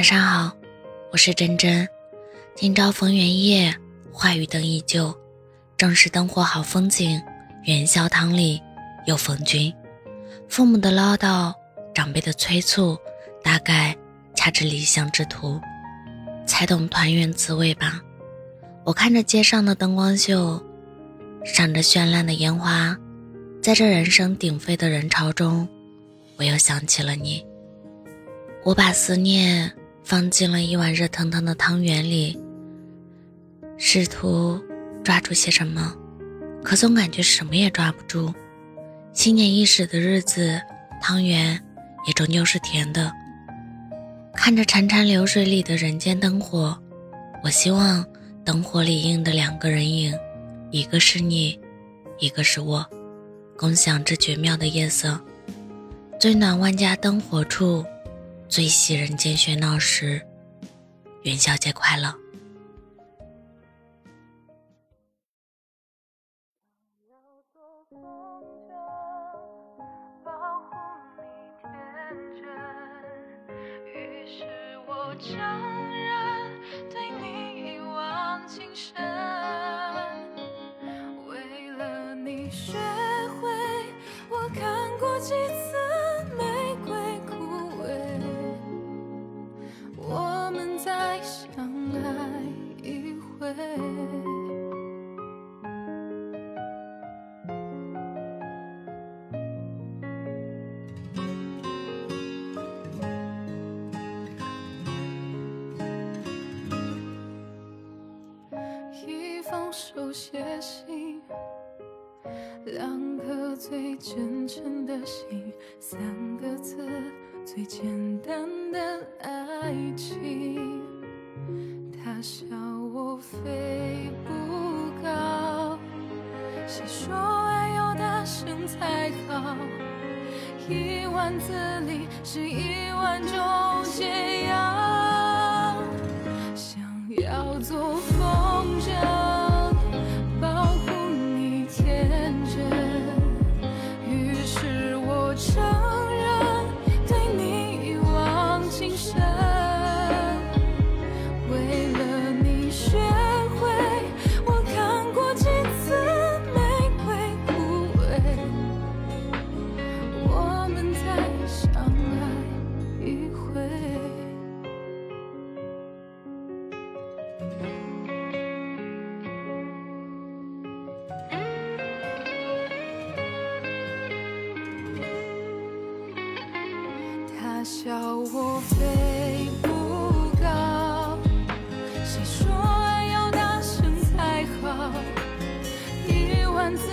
晚上好，我是真真。今朝逢元夜，花雨灯依旧，正是灯火好风景。元宵汤里又逢君。父母的唠叨，长辈的催促，大概恰值理想之徒，才懂团圆滋味吧。我看着街上的灯光秀，闪着绚烂的烟花，在这人声鼎沸的人潮中，我又想起了你。我把思念放进了一碗热腾腾的汤圆里，试图抓住些什么，可总感觉什么也抓不住。新年伊始的日子，汤圆也终究是甜的。看着潺潺流水里的人间灯火，我希望灯火里映的两个人影，一个是你，一个是我，共享这绝妙的夜色。最暖万家灯火处。最喜人间喧闹时，元宵节快乐。保护你天真于是我承认对你一往情深，为了你学会我看过几次。一封手写信，两颗最真诚的心，三个字最简单的爱情。他笑我飞不高，谁说爱要大声才好？一万字里是一万种解笑我飞不高，谁说爱要大声才好？一万次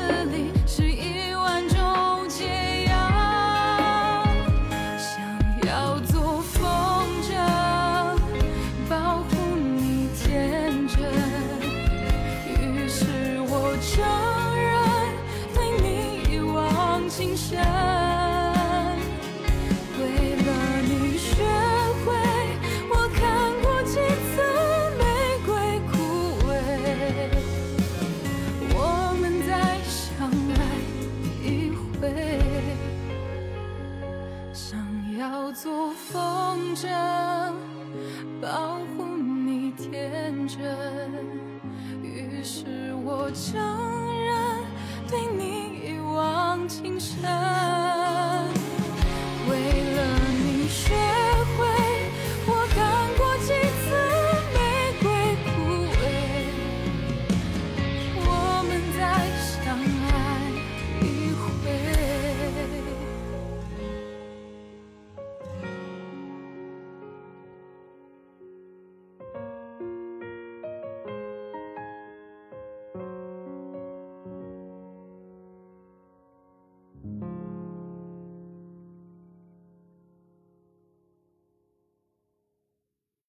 做风筝，保护你天真。于是我承认，对你一往情深。